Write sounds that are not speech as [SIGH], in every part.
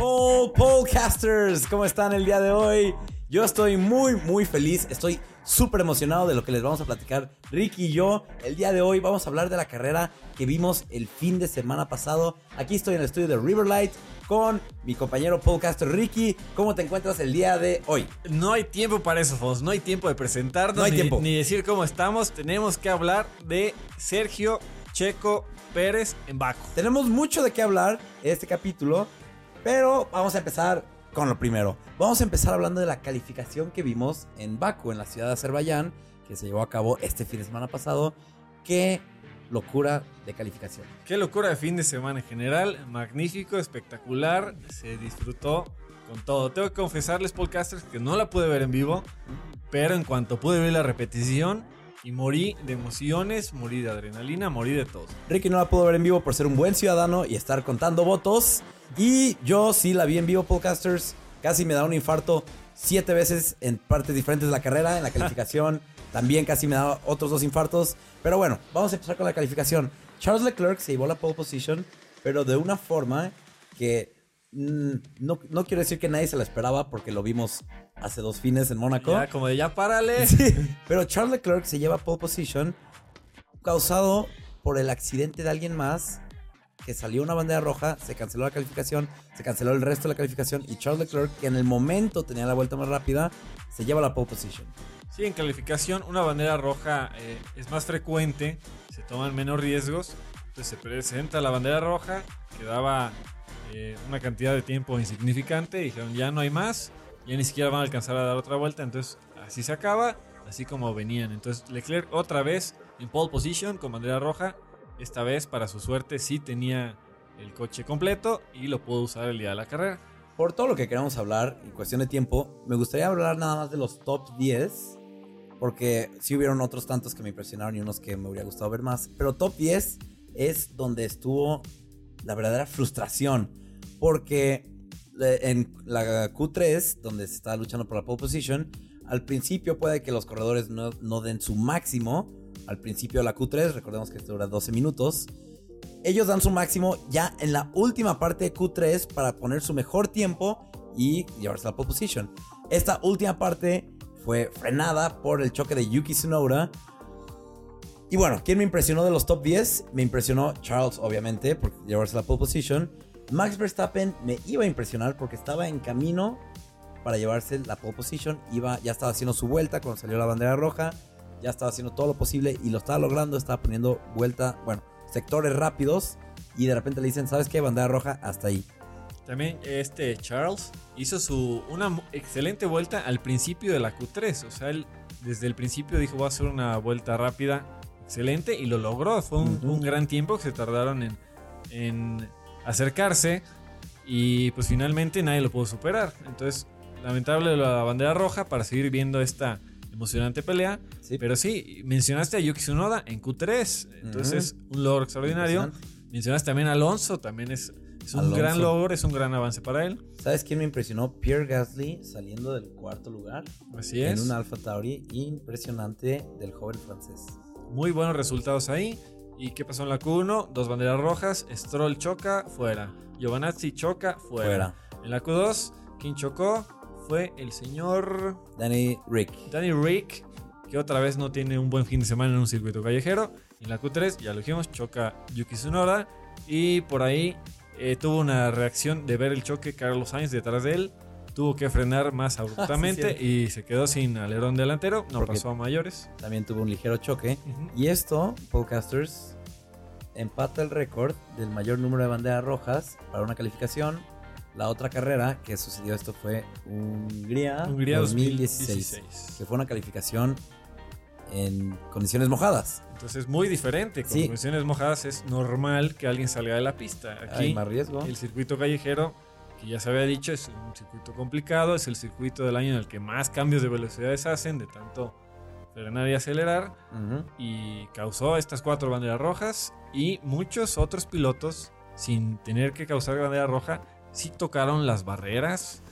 Paul Podcasters, ¿cómo están el día de hoy? Yo estoy muy, muy feliz, estoy súper emocionado de lo que les vamos a platicar Ricky y yo. El día de hoy vamos a hablar de la carrera que vimos el fin de semana pasado. Aquí estoy en el estudio de Riverlight con mi compañero podcaster Ricky. ¿Cómo te encuentras el día de hoy? No hay tiempo para eso, Fos. No hay tiempo de presentarnos No hay ni, tiempo. ni decir cómo estamos. Tenemos que hablar de Sergio Checo Pérez en Baku. Tenemos mucho de qué hablar en este capítulo, pero vamos a empezar con lo primero. Vamos a empezar hablando de la calificación que vimos en Baku, en la ciudad de Azerbaiyán, que se llevó a cabo este fin de semana pasado. Qué locura de calificación. Qué locura de fin de semana en general. Magnífico, espectacular. Se disfrutó con todo. Tengo que confesarles, podcasters, que no la pude ver en vivo, pero en cuanto pude ver la repetición y morí de emociones, morí de adrenalina, morí de todo. Ricky no la pudo ver en vivo por ser un buen ciudadano y estar contando votos. Y yo sí la vi en vivo, podcasters. Casi me da un infarto siete veces en partes diferentes de la carrera, en la [LAUGHS] calificación. También casi me da otros dos infartos. Pero bueno, vamos a empezar con la calificación. Charles Leclerc se llevó la pole position, pero de una forma que no, no quiero decir que nadie se la esperaba porque lo vimos hace dos fines en Mónaco. Ya, como de ya párale. [LAUGHS] Sí, pero Charles Leclerc se lleva pole position causado por el accidente de alguien más que salió una bandera roja, se canceló la calificación, se canceló el resto de la calificación y Charles Leclerc, que en el momento tenía la vuelta más rápida, se lleva la pole position. Sí, en calificación una bandera roja eh, es más frecuente, se toman menos riesgos, entonces se presenta la bandera roja, quedaba eh, una cantidad de tiempo insignificante, dijeron ya no hay más, ya ni siquiera van a alcanzar a dar otra vuelta, entonces así se acaba, así como venían. Entonces Leclerc otra vez en pole position con bandera roja, esta vez para su suerte sí tenía el coche completo y lo pudo usar el día de la carrera. Por todo lo que queremos hablar, en cuestión de tiempo, me gustaría hablar nada más de los top 10, porque sí hubieron otros tantos que me impresionaron y unos que me hubiera gustado ver más, pero top 10 es donde estuvo la verdadera frustración, porque eh, en la Q3, donde se está luchando por la pole position, al principio puede que los corredores no, no den su máximo, al principio de la Q3, recordemos que esto dura 12 minutos, ellos dan su máximo ya en la última parte de Q3 para poner su mejor tiempo y llevarse la pole position. Esta última parte fue frenada por el choque de Yuki Tsunoda. Y bueno, ¿quién me impresionó de los top 10? Me impresionó Charles, obviamente, por llevarse la pole position. Max Verstappen me iba a impresionar porque estaba en camino para llevarse la pole position. Iba, ya estaba haciendo su vuelta cuando salió la bandera roja. Ya estaba haciendo todo lo posible y lo estaba logrando. Estaba poniendo vuelta, bueno, sectores rápidos. Y de repente le dicen, ¿sabes qué? Bandera roja, hasta ahí. También este Charles hizo su una excelente vuelta al principio de la Q3. O sea, él desde el principio dijo voy a hacer una vuelta rápida, excelente, y lo logró. Fue un, gran tiempo que se tardaron en, en acercarse. Y pues finalmente nadie lo pudo superar. Entonces, lamentable la bandera roja para seguir viendo esta emocionante pelea. Sí. Pero sí, mencionaste a Yuki Tsunoda en Q3. Entonces, un logro extraordinario. Mencionaste también a Alonso, también es, es un Alonso. gran logro, es un gran avance para él. ¿Sabes quién me impresionó? Pierre Gasly saliendo del cuarto lugar. Así En es. un Alfa Tauri impresionante del joven francés. Muy buenos resultados ahí. ¿Y qué pasó en la Q1? Dos banderas rojas, Stroll choca, fuera. Giovanazzi choca, fuera. Fuera. En la Q2, quien chocó fue el señor Danny Rick. Danny Rick, que otra vez no tiene un buen fin de semana en un circuito callejero. En la Q3, ya lo dijimos, choca Yuki Tsunoda. Y por ahí eh, tuvo una reacción de ver el choque Carlos Sainz detrás de él. Tuvo que frenar más [LAUGHS] abruptamente cierto. y se quedó sin alerón delantero. No Porque- pasó a mayores. También tuvo un ligero choque. Ujú. Y esto, podcasters, empata el récord del mayor número de banderas rojas para una calificación. La otra carrera que sucedió esto fue Hungría, Hungría 2016, 2016. que fue una calificación en condiciones mojadas. Entonces es muy diferente. Con Sí. condiciones mojadas es normal que alguien salga de la pista. Aquí Hay más riesgo. el circuito callejero, que ya se había dicho, es un circuito complicado. Es el circuito del año en el que más cambios de velocidades hacen, de tanto frenar y acelerar. Y causó estas cuatro banderas rojas. Y muchos otros pilotos, sin tener que causar bandera roja, sí tocaron las barreras.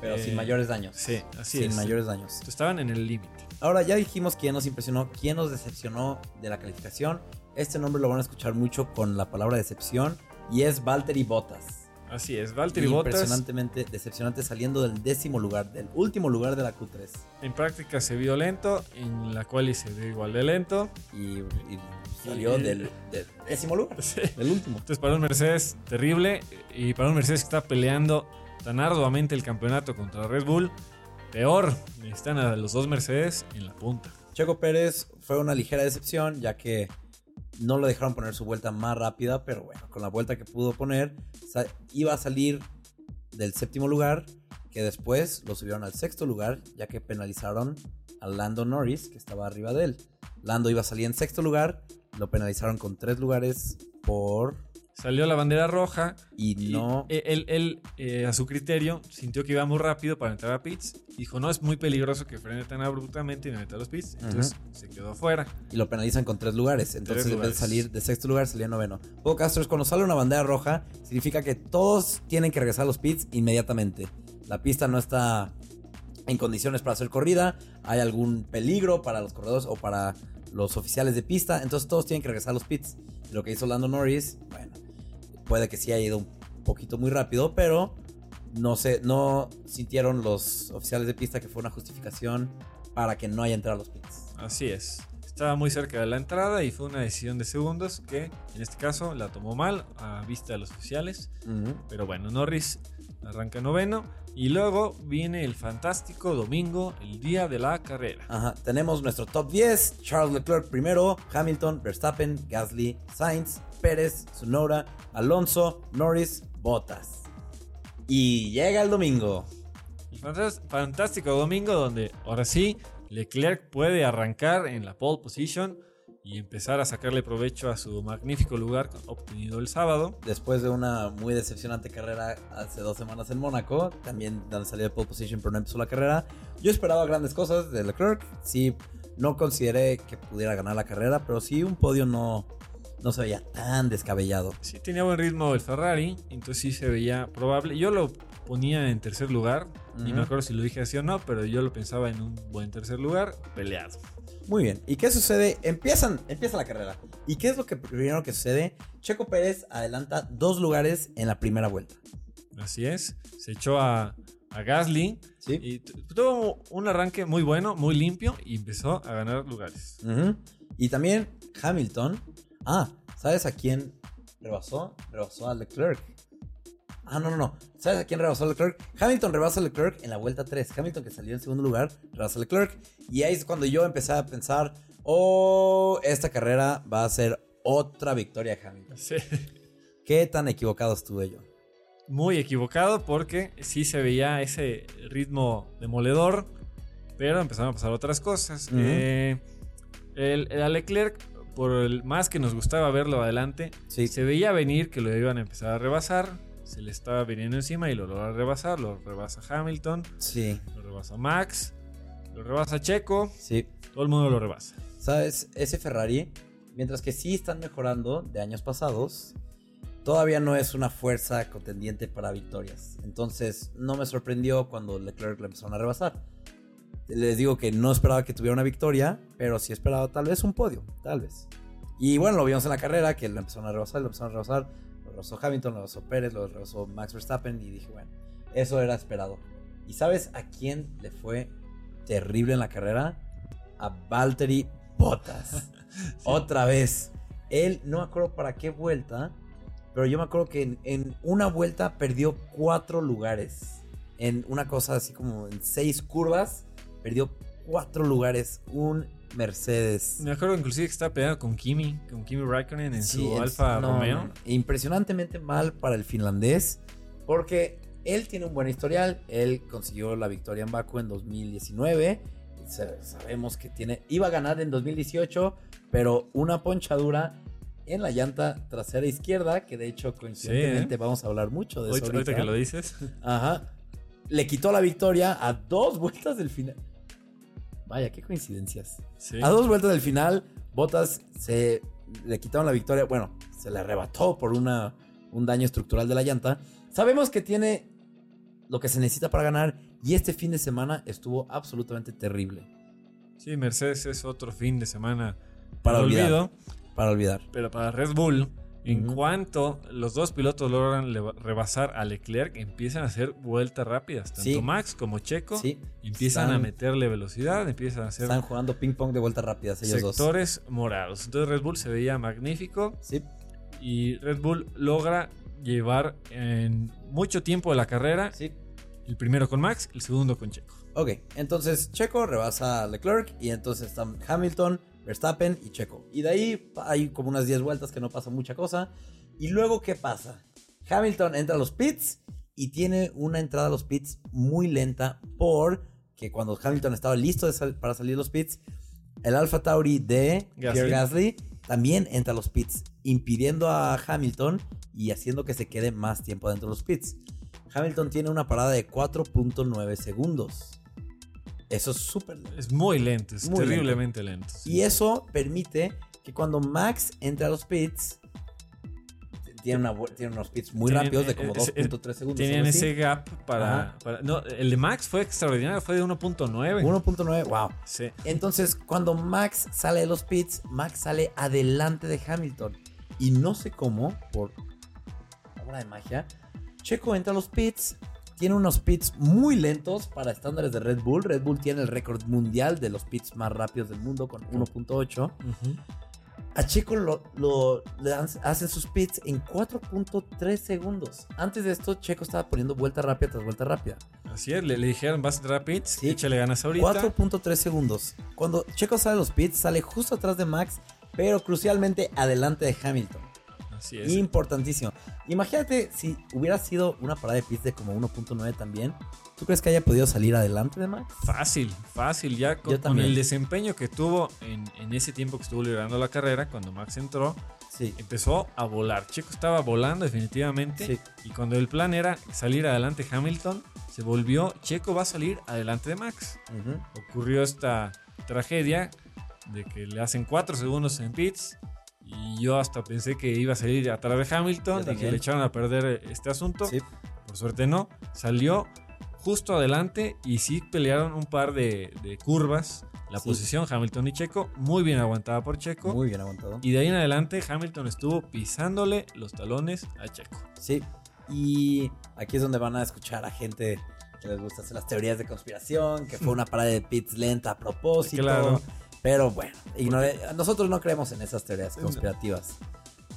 Pero Eh, sin mayores daños. Sí, así sin es. mayores daños. Estaban en el límite. Ahora ya dijimos quién nos impresionó, quién nos decepcionó de la calificación. Este nombre lo van a escuchar mucho con la palabra decepción y es Valtteri Bottas. Así es, Valtteri Bottas Impresionantemente decepcionante saliendo del décimo lugar, del último lugar de la Q3. en práctica se vio lento, en la cual se vio igual de lento. Y, y salió Y- del, del décimo lugar, [LAUGHS] Sí. del último. Entonces para un Mercedes terrible y para un Mercedes que está peleando tan arduamente el campeonato contra Red Bull, peor, están a los dos Mercedes en la punta. Checo Pérez fue una ligera decepción, ya que no lo dejaron poner su vuelta más rápida, pero bueno, con la vuelta que pudo poner, iba a salir del séptimo lugar, que después lo subieron al sexto lugar, ya que penalizaron a Lando Norris, que estaba arriba de él. Lando iba a salir en sexto lugar, lo penalizaron con tres lugares por... Salió la bandera roja Y y no... él, él, eh, a su criterio sintió que iba muy rápido para entrar a pits. Dijo, no, es muy peligroso que frene tan abruptamente y me meta a los pits. Entonces se quedó afuera. y lo penalizan con tres lugares. Entonces, Tres en vez de salir de sexto lugar, salía noveno. Hugo Castro es cuando sale una bandera roja, significa que todos tienen que regresar a los pits inmediatamente. La pista no está en condiciones para hacer corrida, hay algún peligro para los corredores o para los oficiales de pista, entonces todos tienen que regresar a los pits. Lo que hizo Lando Norris, bueno, puede que sí haya ido un poquito muy rápido, pero no sé, no sintieron los oficiales de pista que fue una justificación para que no haya entrado a los pits. Así es. Estaba muy cerca de la entrada y fue una decisión de segundos que en este caso la tomó mal a vista de los oficiales. Pero bueno, Norris arranca noveno y luego viene el fantástico domingo, el día de la carrera. Ajá, tenemos nuestro top 10. Charles Leclerc primero, Hamilton, Verstappen, Gasly, Sainz, Pérez, Sonora, Alonso, Norris, Bottas. Y llega el domingo. El fantástico domingo donde ahora sí Leclerc puede arrancar en la pole position y empezar a sacarle provecho a su magnífico lugar obtenido el sábado. Después de una muy decepcionante carrera hace dos semanas en Mónaco, también donde salió de pole position pero no empezó la carrera. Yo esperaba grandes cosas de Leclerc. Sí, no consideré que pudiera ganar la carrera, pero sí un podio no, no se veía tan descabellado. Sí tenía buen ritmo el Ferrari, entonces sí se veía probable. Yo lo ponía en tercer lugar, ni Ujú. me acuerdo si lo dije así o no, pero yo lo pensaba en un buen tercer lugar, peleado. Muy bien. ¿Y qué sucede? Empiezan, empieza la carrera. ¿Y qué es lo que primero que sucede? Checo Pérez adelanta dos lugares en la primera vuelta. Así es, se echó a, a Gasly Sí. y tu- tuvo un arranque muy bueno, muy limpio y empezó a ganar lugares. Y también Hamilton. Ah, ¿sabes a quién rebasó? Rebasó a Leclerc. Ah, no, no, no. ¿Sabes a quién rebasó Leclerc? Hamilton rebasa a Leclerc en la vuelta 3. Hamilton, que salió en segundo lugar, rebasa a Leclerc. Y ahí es cuando yo empecé a pensar: Oh, esta carrera va a ser otra victoria de Hamilton. Sí. ¿Qué tan equivocado estuve yo? Muy equivocado porque sí se veía ese ritmo demoledor, pero empezaron a pasar otras cosas. Eh, el, el Leclerc, por el más que nos gustaba verlo adelante, Sí. se veía venir que lo iban a empezar a rebasar. Se le estaba viniendo encima y lo logra rebasar. Lo rebasa Hamilton, Sí, lo rebasa Max, lo rebasa Checo. sí. Todo el mundo lo rebasa. ¿Sabes? Ese Ferrari, mientras que sí están mejorando de años pasados, todavía no es una fuerza contendiente para victorias. Entonces, no me sorprendió cuando Leclerc le empezaron a rebasar. Les digo que no esperaba que tuviera una victoria, pero sí esperaba tal vez un podio, tal vez. Y bueno, lo vimos en la carrera, que lo empezaron a rebasar, lo empezaron a rebasar. Lo rebasó Hamilton, lo rebasó Pérez, lo rebasó Max Verstappen y dije, bueno, eso era esperado. ¿Y sabes a quién le fue terrible en la carrera? A Valtteri Bottas. [LAUGHS] Otra vez. Él, no me acuerdo para qué vuelta, pero yo me acuerdo que en, en una vuelta perdió cuatro lugares. En una cosa así como en seis curvas, perdió cuatro lugares. Un Mercedes. Me acuerdo inclusive que estaba peleando con Kimi, con Kimi Raikkonen en Sí, su Alfa no, Romeo. Impresionantemente mal para el finlandés, porque él tiene un buen historial. Él consiguió la victoria en Baku en 2019. Sa- Sabemos que tiene, iba a ganar en 2018, pero una ponchadura en la llanta trasera izquierda, que de hecho coincidentemente vamos a hablar mucho de eso. Ahorita. que lo dices. Ajá. Le quitó la victoria a dos vueltas del final. Vaya, qué coincidencias. Sí. A dos vueltas del final, Bottas se le quitaron la victoria. Bueno, se le arrebató por una, un daño estructural de la llanta. Sabemos que tiene lo que se necesita para ganar y este fin de semana estuvo absolutamente terrible. Sí, Mercedes es otro fin de semana Para para olvidar. olvido. Para olvidar. Pero para Red Bull En cuanto los dos pilotos logran rebasar a Leclerc, empiezan a hacer vueltas rápidas. Tanto Sí. Max como Checo Sí. empiezan a meterle velocidad, empiezan a hacer Están jugando ping pong de vueltas rápidas ellos dos. sectores morados. Entonces Red Bull se veía magnífico Sí. y Red Bull logra llevar en mucho tiempo de la carrera, Sí. el primero con Max, el segundo con Checo. Ok, entonces Checo rebasa a Leclerc y entonces están Hamilton, Verstappen y Checo. Y de ahí hay como unas 10 vueltas que no pasa mucha cosa. Y luego, ¿qué pasa? Hamilton entra a los pits y tiene una entrada a los pits muy lenta porque cuando Hamilton estaba listo sal- para salir de los pits, el Alpha Tauri de Gasly. Pierre Gasly también entra a los pits, impidiendo a Hamilton y haciendo que se quede más tiempo dentro de los pits. Hamilton tiene una parada de 4.9 segundos. Eso es súper lento. Es muy lento, es Muy terriblemente lento. sí. Y eso permite que cuando Max entre a los pits, tiene, una, vu- tiene unos pits muy Tienen, rápidos de eh, como ese- 2.3 segundos. Tenían algo así. ese gap para- No, el de Max fue extraordinario, fue de 1.9. 1.9, wow. Sí. Entonces, cuando Max sale de los pits, Max sale adelante de Hamilton. Y no sé cómo, por obra de magia, Checo entra a los pits. Tiene unos pits muy lentos para estándares de Red Bull. Red Bull tiene el récord mundial de los pits más rápidos del mundo con 1.8. Ujú. A Checo lo, lo- le hacen sus pits en 4.3 segundos. Antes de esto, Checo estaba poniendo vuelta rápida tras vuelta rápida. Así es, le, le dijeron, vas a entrar a pits, Sí. échale ganas ahorita. 4.3 segundos. Cuando Checo sale de los pits, sale justo atrás de Max, pero crucialmente adelante de Hamilton. Así es. Importantísimo. Imagínate si hubiera sido una parada de pits de como 1.9 también. ¿Tú crees que haya podido salir adelante de Max? Fácil, fácil. Ya con, el desempeño que tuvo en, en ese tiempo que estuvo liderando la carrera, cuando Max entró, Sí. empezó a volar. Checo estaba volando definitivamente. Sí. Y cuando el plan era salir adelante Hamilton, se volvió, Checo va a salir adelante de Max. Ocurrió esta tragedia de que le hacen 4 segundos en pits. Y yo hasta pensé que iba a salir atrás de Hamilton y que le echaron a perder este asunto. Sí. Por suerte no. Salió justo adelante y sí pelearon un par de, de curvas. La Sí. posición Hamilton y Checo, muy bien aguantada por Checo. Muy bien aguantado. Y de ahí en adelante Hamilton estuvo pisándole los talones a Checo. Sí. Y aquí es donde van a escuchar a gente que les gusta hacer las teorías de conspiración, que fue una parada de pits lenta a propósito. Claro. Pero bueno, ignore- nosotros no creemos en esas teorías conspirativas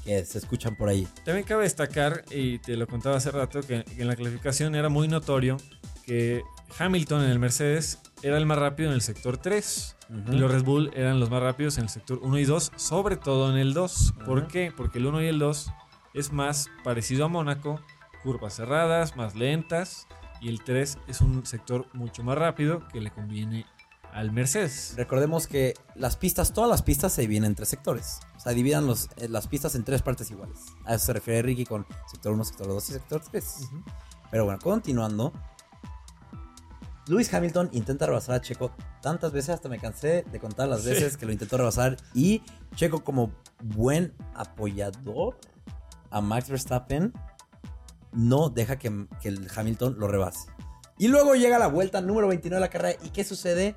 que se escuchan por ahí. También cabe destacar, y te lo contaba hace rato, que, en la clasificación era muy notorio que Hamilton en el Mercedes era el más rápido en el sector 3 Ujú. y los Red Bull eran los más rápidos en el sector 1 y 2, sobre todo en el 2. ¿Por qué? Porque el 1 y el 2 es más parecido a Mónaco, curvas cerradas, más lentas, y el 3 es un sector mucho más rápido que le conviene al Mercedes. Recordemos que las pistas, todas las pistas se dividen en tres sectores. O sea, dividan los, eh, las pistas en tres partes iguales. A eso se refiere Ricky con sector 1, sector 2 y sector 3. Pero bueno, continuando. Lewis Hamilton intenta rebasar a Checo tantas veces, hasta me cansé de contar las Sí. veces que lo intentó rebasar. Y Checo, como buen apoyador a Max Verstappen, no deja que, que el Hamilton lo rebase. Y luego llega la vuelta número 29 de la carrera. ¿Y qué sucede?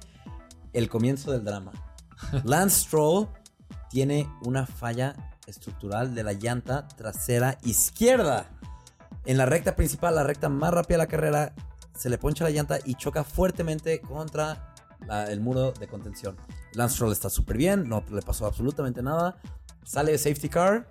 El comienzo del drama. [LAUGHS] Lance Stroll tiene una falla estructural de la llanta trasera izquierda. En la recta principal, la recta más rápida de la carrera, se le poncha la llanta y choca fuertemente contra la- el muro de contención. Lance Stroll está súper bien, no le pasó absolutamente nada. Sale de safety car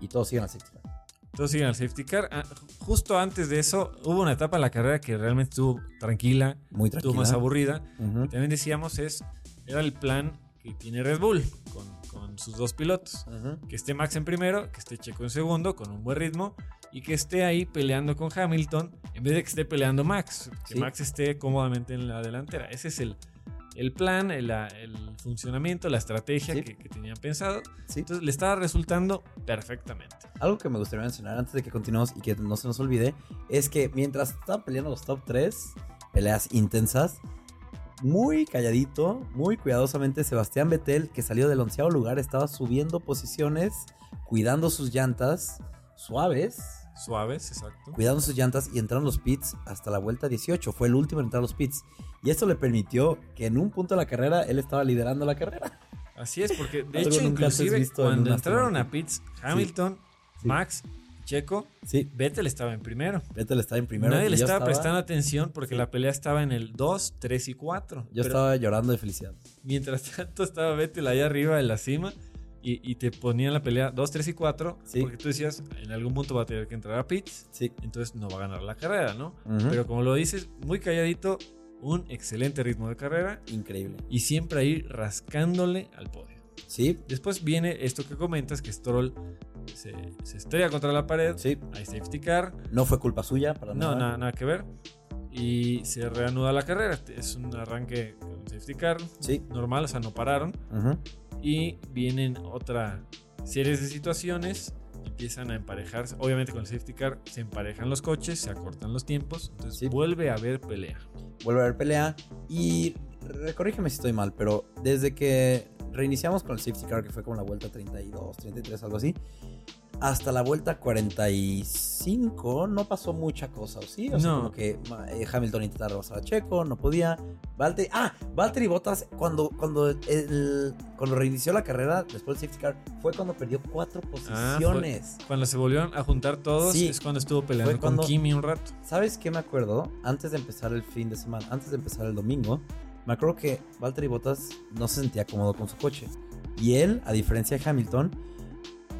y todos siguen al safety car. Todos siguen al safety car. Ah, Justo antes de eso, hubo una etapa en la carrera que realmente estuvo tranquila, Muy estuvo tranquila. más aburrida. También decíamos, es, era el plan que tiene Red Bull con, con sus dos pilotos. Que esté Max en primero, que esté Checo en segundo, con un buen ritmo, y que esté ahí peleando con Hamilton, en vez de que esté peleando Max, que Sí. Max esté cómodamente en la delantera. Ese es el, el plan, el, el funcionamiento, la estrategia Sí. que, que tenían pensado. Sí. Entonces le estaba resultando perfectamente. Algo que me gustaría mencionar antes de que continuemos y que no se nos olvide es que mientras estaban peleando los top 3, peleas intensas, muy calladito, muy cuidadosamente, Sebastián Vettel, que salió del onceavo lugar, estaba subiendo posiciones, cuidando sus llantas suaves, Suaves, exacto. cuidando sus llantas y entraron los pits hasta la vuelta 18. Fue el último en entrar a los pits. Y esto le permitió que en un punto de la carrera él estaba liderando la carrera. Así es, porque de hecho, inclusive en cuando entraron a pits, Hamilton, Sí. Max, Checo, Sí, Vettel estaba en primero. Vettel estaba en primero. Nadie le estaba, prestando atención porque Sí. la pelea estaba en el 2, 3 y 4. Yo estaba llorando de felicidad. Mientras [LAUGHS] tanto estaba Vettel ahí arriba en la cima y, y te ponían la pelea 2, 3 y 4 Sí. porque tú decías, en algún punto va a tener que entrar a pits, Sí. entonces no va a ganar la carrera, ¿no? Pero como lo dices, muy calladito, un excelente ritmo de carrera Increíble. y siempre ahí rascándole al podio. Sí, Después viene esto que comentas, que Stroll se, se estrella contra la pared, sí. hay safety car, No fue culpa suya para no, nada. nada, nada que ver, y se reanuda la carrera. Es un arranque con safety car Sí. normal, o sea, no pararon, Ujú. y vienen otra serie de situaciones. Empiezan a emparejarse, obviamente con el safety car se emparejan los coches, se acortan los tiempos, entonces Sí. vuelve a haber pelea. Vuelve a haber pelea. Y corrígeme si estoy mal, pero desde que reiniciamos con el safety car, que fue como la vuelta 32, 33, algo así, hasta la vuelta 45 no pasó mucha cosa, ¿o sí? O sea, No. como que eh, Hamilton intentaba rebasar a Checo, no podía. Valtteri, ah, Valtteri Bottas, cuando, cuando, el, cuando reinició la carrera, después del safety car, fue cuando perdió cuatro Ah, fue- posiciones. Cuando se volvieron a juntar todos Sí. es cuando estuvo peleando Fue cuando- con Kimi un rato. ¿Sabes qué me acuerdo? Antes de empezar el fin de semana, antes de empezar el domingo, me acuerdo que Valtteri Bottas no se sentía cómodo con su coche. Y él, a diferencia de Hamilton,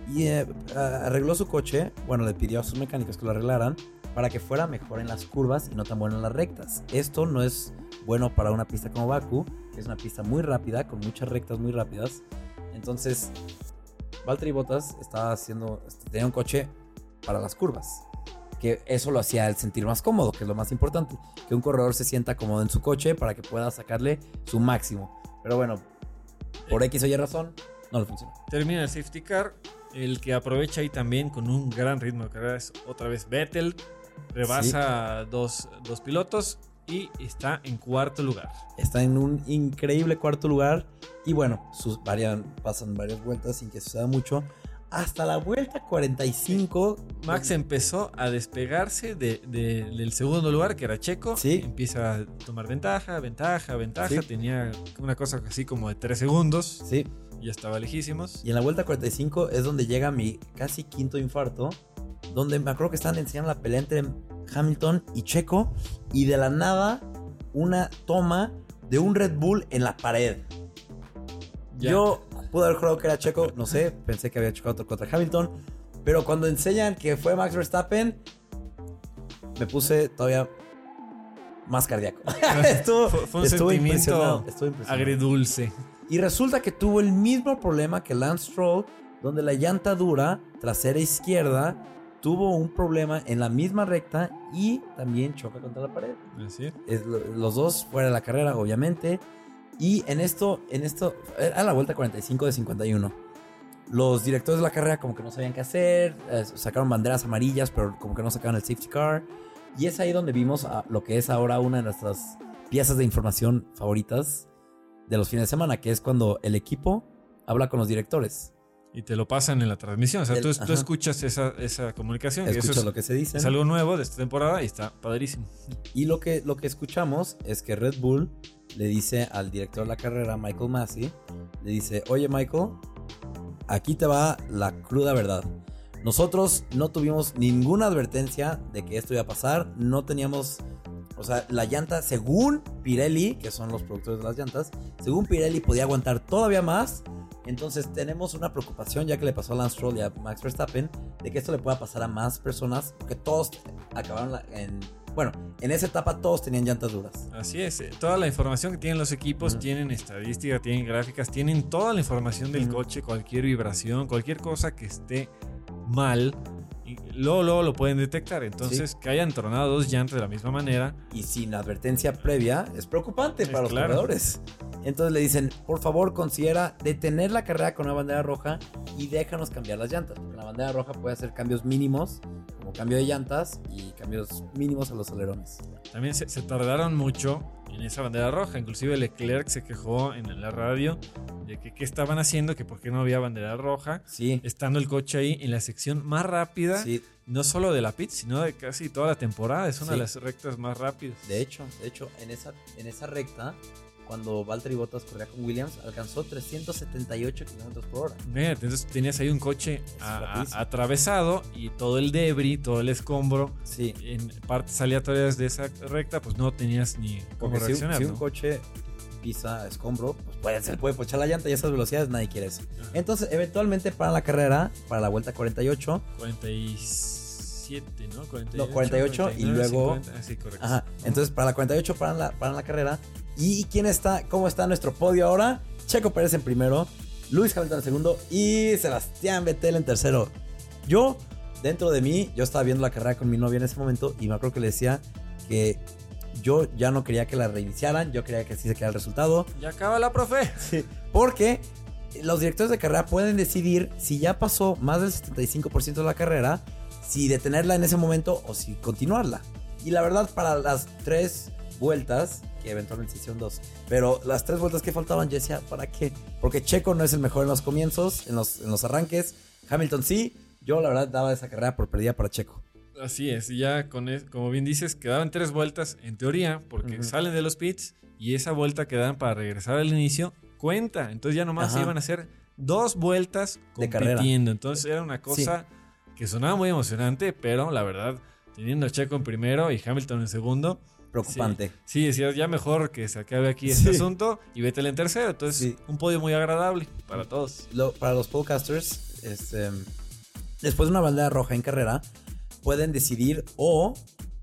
y, eh, arregló su coche, bueno, le pidió a sus mecánicos que lo arreglaran para que fuera mejor en las curvas y no tan bueno en las rectas. Esto no es bueno para una pista como Baku, que es una pista muy rápida, con muchas rectas muy rápidas. Entonces, Valtteri Bottas estaba haciendo, este, tenía un coche para las curvas. Que eso lo hacía él sentir más cómodo, que es lo más importante. Que un corredor se sienta cómodo en su coche para que pueda sacarle su máximo. Pero bueno, por X o Y razón, no le funcionó. Termina el safety car. El que aprovecha ahí también con un gran ritmo de carrera es otra vez Vettel. Rebasa a dos, dos pilotos y está en cuarto lugar. Está en un increíble cuarto lugar. Y bueno, sus varian, pasan varias vueltas sin que suceda mucho. Hasta la vuelta 45. Max empezó a despegarse de- de- del segundo lugar, que era Checo. Sí. Empieza a tomar ventaja, ventaja, ventaja. Sí. Tenía una cosa así como de 3 segundos. Sí. Ya estaba lejísimos. Y en la vuelta 45 es donde llega mi casi quinto infarto. Donde me acuerdo que estaban enseñando la pelea entre Hamilton y Checo. Y de la nada, una toma de un Red Bull en la pared. Ya. Yo pude haber jurado que era Checo, no sé, pensé que había chocado contra Hamilton. Pero cuando enseñan que fue Max Verstappen, me puse todavía más cardíaco. [LAUGHS] estuvo, Fue- fue un estuvo impresionado, estuvo impresionado. Agridulce. Y resulta que tuvo el mismo problema que Lance Stroll, donde la llanta dura, trasera izquierda, tuvo un problema en la misma recta y también choca contra la pared. Es. Los dos fuera de la carrera, obviamente. Y en esto, en esto, era la vuelta 45 de 51. Los directores de la carrera como que no sabían qué hacer, eh, sacaron banderas amarillas, pero como que no sacaron el safety car. Y es ahí donde vimos a lo que es ahora una de nuestras piezas de información favoritas de los fines de semana, que es cuando el equipo habla con los directores. Y te lo pasan en la transmisión. O sea, El- tú, tú escuchas esa, esa comunicación. y eso es, lo que se dice. es algo nuevo de esta temporada y está padrísimo. Y lo que, lo que escuchamos es que Red Bull le dice al director de la carrera, Michael Massey, le dice, oye Michael, aquí te va la cruda verdad. Nosotros no tuvimos ninguna advertencia de que esto iba a pasar, no teníamos, o sea, la llanta, según Pirelli, que son los productores de las llantas, según Pirelli podía aguantar todavía más. Entonces tenemos una preocupación, ya que le pasó a Lance Stroll y a Max Verstappen, de que esto le pueda pasar a más personas, porque todos acabaron en... Bueno, en esa etapa todos tenían llantas duras. Así es. eh, Toda la información que tienen los equipos, tienen estadística, tienen gráficas, tienen toda la información del coche, cualquier vibración, cualquier cosa que esté mal. Luego, luego lo pueden detectar. Entonces, que hayan tronado dos llantas de la misma manera. y sin advertencia previa es preocupante Es para los corredores. Entonces le dicen, por favor considera detener la carrera con una bandera roja y déjanos cambiar las llantas. Porque la bandera roja puede hacer cambios mínimos, como cambio de llantas y cambios mínimos a los alerones. También se, se tardaron mucho en esa bandera roja. Inclusive Leclerc se quejó en la radio de que qué estaban haciendo, que por qué no había bandera roja. Sí, Estando el coche ahí en la sección más rápida, sí, no solo de la pit, sino de casi toda la temporada. Es una Sí. de las rectas más rápidas. de hecho, de hecho, en esa, en esa recta cuando Valtteri Bottas corría con Williams, alcanzó 378 kilómetros por hora. Mira, entonces tenías ahí un coche a- a- atravesado y todo el debris, todo el escombro, Sí, en partes aleatorias de esa recta, pues no tenías ni cómo porque si, un- reaccionar. si un coche pisa escombro, pues puede ser, puede pochar la llanta y esas velocidades nadie quiere eso. Entonces, eventualmente para la carrera, para la vuelta 48, 47, ¿no? 48, No, 48 y 49, luego- 50. Ah, sí, correcto. Ajá. Entonces, para la 48 paran la, paran la carrera. ¿Y quién está? ¿Cómo está nuestro podio ahora? Checo Pérez en primero, Luis Hamilton en segundo y Sebastián Vettel en tercero. Yo, dentro de mí, yo estaba viendo la carrera con mi novia en ese momento y me acuerdo que le decía que yo ya no quería que la reiniciaran, yo quería que así se quedara el resultado. Ya acaba la profe. Sí. Porque los directores de carrera pueden decidir si ya pasó más del 75% de la carrera, si detenerla en ese momento o si continuarla. Y la verdad, para las tres vueltas, que eventualmente se hicieron dos, pero las tres vueltas que faltaban, yo decía, ¿para qué? Porque Checo no es el mejor en los comienzos, en los, en los arranques. Hamilton sí. Yo, la verdad, daba esa carrera por perdida para Checo. Así es, y ya con es- como bien dices, quedaban tres vueltas en teoría, porque salen de los pits y esa vuelta que dan para regresar al inicio cuenta. Entonces ya nomás Ajá. iban a hacer dos vueltas compitiendo. Entonces era una cosa que sonaba muy emocionante, pero la verdad, teniendo a Checo en primero y Hamilton en segundo, Preocupante. sí, decías ya mejor que se acabe aquí Sí. este asunto y Vettel en tercero. Entonces, un podio muy agradable para todos. Lo- para los podcasters, este, después de una bandera roja en carrera, pueden decidir o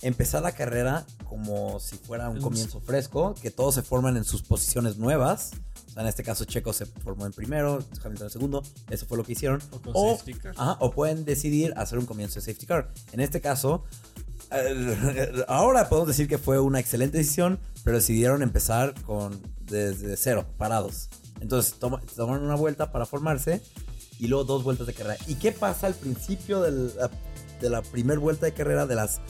empezar la carrera como si fuera un comienzo fresco, que todos se forman en sus posiciones nuevas. O sea, en este caso, Checo se formó en primero, Hamilton en segundo. Eso fue lo que hicieron. O con O, safety car. ajá, o pueden decidir hacer un comienzo de safety car. En este caso, eh, ahora podemos decir que fue una excelente decisión, pero decidieron empezar con desde cero, parados. Entonces toma- tomaron una vuelta para formarse y luego dos vueltas de carrera. ¿Y qué pasa al principio del- de la primera vuelta de carrera de las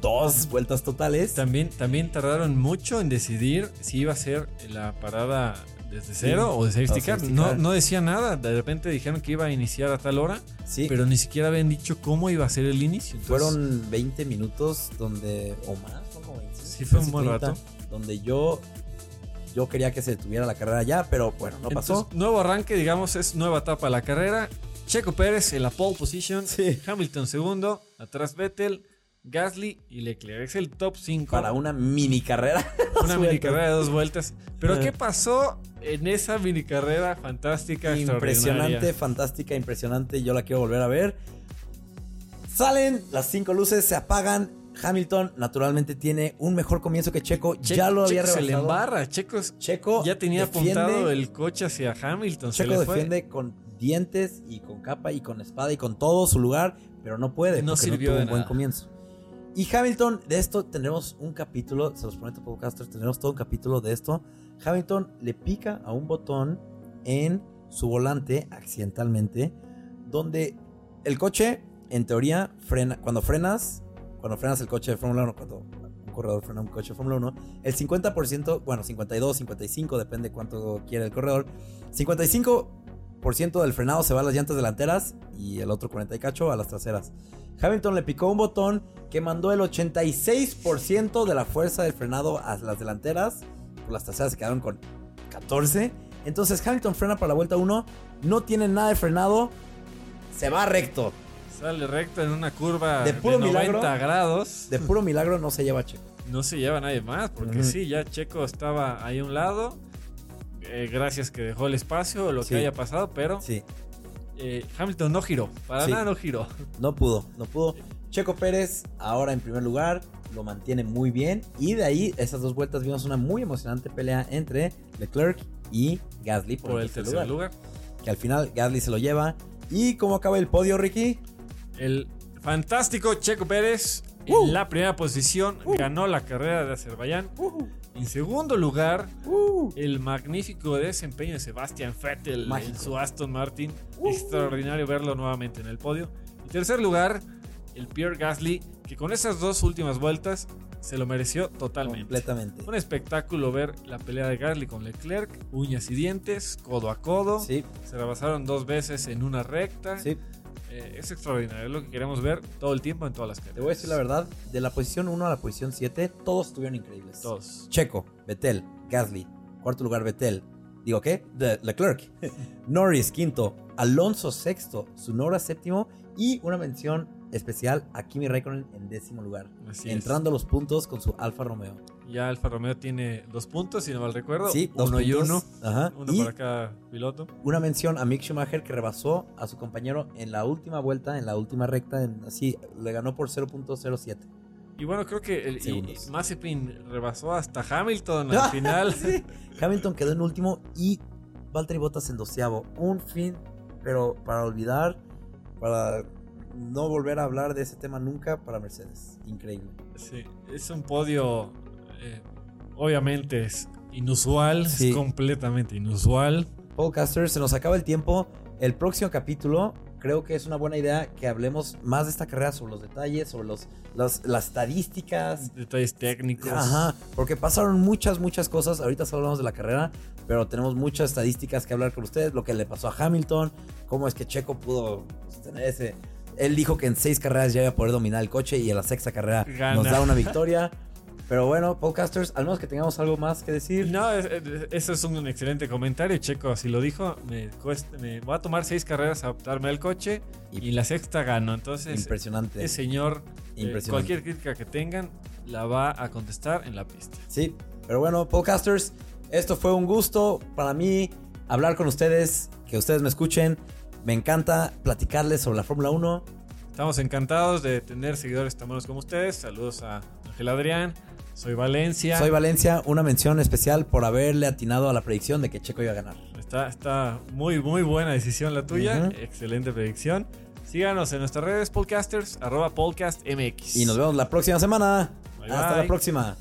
dos vueltas totales? También, también tardaron mucho en decidir si iba a ser la parada desde cero o de safety o car. safety No, car. no decía nada. De repente dijeron que iba a iniciar a tal hora, Sí, pero ni siquiera habían dicho cómo iba a ser el inicio. Entonces, fueron 20 minutos donde, o más, ¿no? Como 25, Sí, fue un buen 30, rato. Donde yo, yo quería que se detuviera la carrera ya, pero bueno, no pasó. entonces, nuevo arranque, digamos, es nueva etapa de la carrera. Checo Pérez en la pole position. Sí. Hamilton segundo. Atrás Vettel, Gasly y Leclerc. Es el top 5. Para una mini carrera. [LAUGHS] Una mini carrera de dos vueltas. Pero Ajá. ¿qué pasó en esa mini carrera fantástica, Impresionante, fantástica, impresionante. Yo la quiero volver a ver. Salen las cinco luces, se apagan. Hamilton naturalmente tiene un mejor comienzo que Checo. Che- ya lo había Checo se le rebasado. embarra. Checo ya tenía defiende- apuntado el coche hacia Hamilton. se Checo fue. defiende con dientes y con capa y con espada y con todo su lugar, pero no puede. No porque sirvió tuvo de un buen nada. comienzo. Y Hamilton, de esto tendremos un capítulo, se los prometo podcasters, tendremos todo un capítulo de esto. Hamilton le pica a un botón en su volante accidentalmente, donde el coche, en teoría, frena, cuando frenas, cuando frenas el coche de Fórmula 1, cuando un corredor frena un coche de Fórmula 1, el 50%, bueno, 52, 55, depende cuánto quiere el corredor, 55% del frenado se va a las llantas delanteras y el otro 40 y cacho a las traseras. Hamilton le picó un botón que mandó el 86% de la fuerza del frenado a las delanteras. Por las traseras se quedaron con 14. Entonces Hamilton frena para la vuelta 1. No tiene nada de frenado. Se va recto. Sale recto en una curva De de, puro 90 milagro. grados. De puro milagro no se lleva a Checo. No se lleva nadie más, porque sí, ya Checo estaba ahí a un lado. Eh, gracias que dejó el espacio o lo Sí. que haya pasado, pero Sí, eh, Hamilton no giró. Para Sí. nada no giró. no pudo, no pudo. Checo Pérez ahora en primer lugar lo mantiene muy bien y de ahí esas dos vueltas vimos una muy emocionante pelea entre Leclerc y Gasly por, Por el tercer lugar. Que al final Gasly se lo lleva. ¿Y cómo acaba el podio, Ricky? El fantástico Checo Pérez Uh. en la primera posición ganó la carrera de Azerbaiyán. En segundo lugar, Uh. el magnífico desempeño de Sebastian Vettel Mágico. en su Aston Martin. Uh. Extraordinario verlo nuevamente en el podio. En tercer lugar, el Pierre Gasly, que con esas dos últimas vueltas se lo mereció totalmente. Completamente. Un espectáculo ver la pelea de Gasly con Leclerc, uñas y dientes, codo a codo. Sí, Se rebasaron dos veces en una recta. sí. Eh, es extraordinario, es lo que queremos ver todo el tiempo en todas las carreras. Te voy a decir la verdad. De la posición 1 a la posición 7, todos estuvieron increíbles. Todos. Checo, Betel, Gasly, Cuarto lugar, Vettel. Digo, ¿qué? De Leclerc. [LAUGHS] Norris, quinto. Alonso, sexto. Sunora, séptimo. Y una mención especial a Kimi Raikkonen en décimo lugar. Así es. entrando a los puntos con su Alfa Romeo. Ya Alfa Romeo tiene dos puntos, si no mal recuerdo. Sí, dos uno y uno. Ajá. Uno y para cada piloto. una mención a Mick Schumacher que rebasó a su compañero en la última vuelta, en la última recta. En, así, le ganó por 0.07. Y bueno, creo que el, y- y Mazepin rebasó hasta Hamilton al [LAUGHS] final. Sí. Hamilton quedó en último y Valtteri Bottas en doceavo. Un fin, pero para olvidar, para no volver a hablar de ese tema nunca para Mercedes. Increíble. Sí, es un podio, eh, obviamente es inusual, Sí. es completamente inusual. Podcasters, se nos acaba el tiempo. El próximo capítulo creo que es una buena idea que hablemos más de esta carrera sobre los detalles, sobre los, los- las estadísticas. Detalles técnicos. Ajá, porque pasaron muchas, muchas cosas. Ahorita solo hablamos de la carrera, pero tenemos muchas estadísticas que hablar con ustedes. Lo que le pasó a Hamilton, cómo es que Checo pudo pues, tener ese. Él dijo que en seis carreras ya iba a poder dominar el coche y en la sexta carrera Gana. nos da una [LAUGHS] victoria. Pero bueno, podcasters, al menos que tengamos algo más que decir. No, es- es- eso es un excelente comentario. Checo, si lo dijo, me, cuesta, me voy a tomar seis carreras a adaptarme al coche y, Y- la sexta gano. Entonces, Impresionante. ese señor, eh, cualquier crítica que tengan, la va a contestar en la pista. Sí, pero bueno, podcasters, esto fue un gusto para mí hablar con ustedes, que ustedes me escuchen. Me encanta platicarles sobre la Fórmula 1. Estamos encantados de tener seguidores tan buenos como ustedes. Saludos a Ángel Adrián. Soy Valencia. Soy Valencia, una mención especial por haberle atinado a la predicción de que Checo iba a ganar. Está, está muy, muy buena decisión la tuya. Excelente predicción. Síganos en nuestras redes podcasters, arroba podcastmx. Y nos vemos la próxima semana. Bye, Hasta bye. la próxima.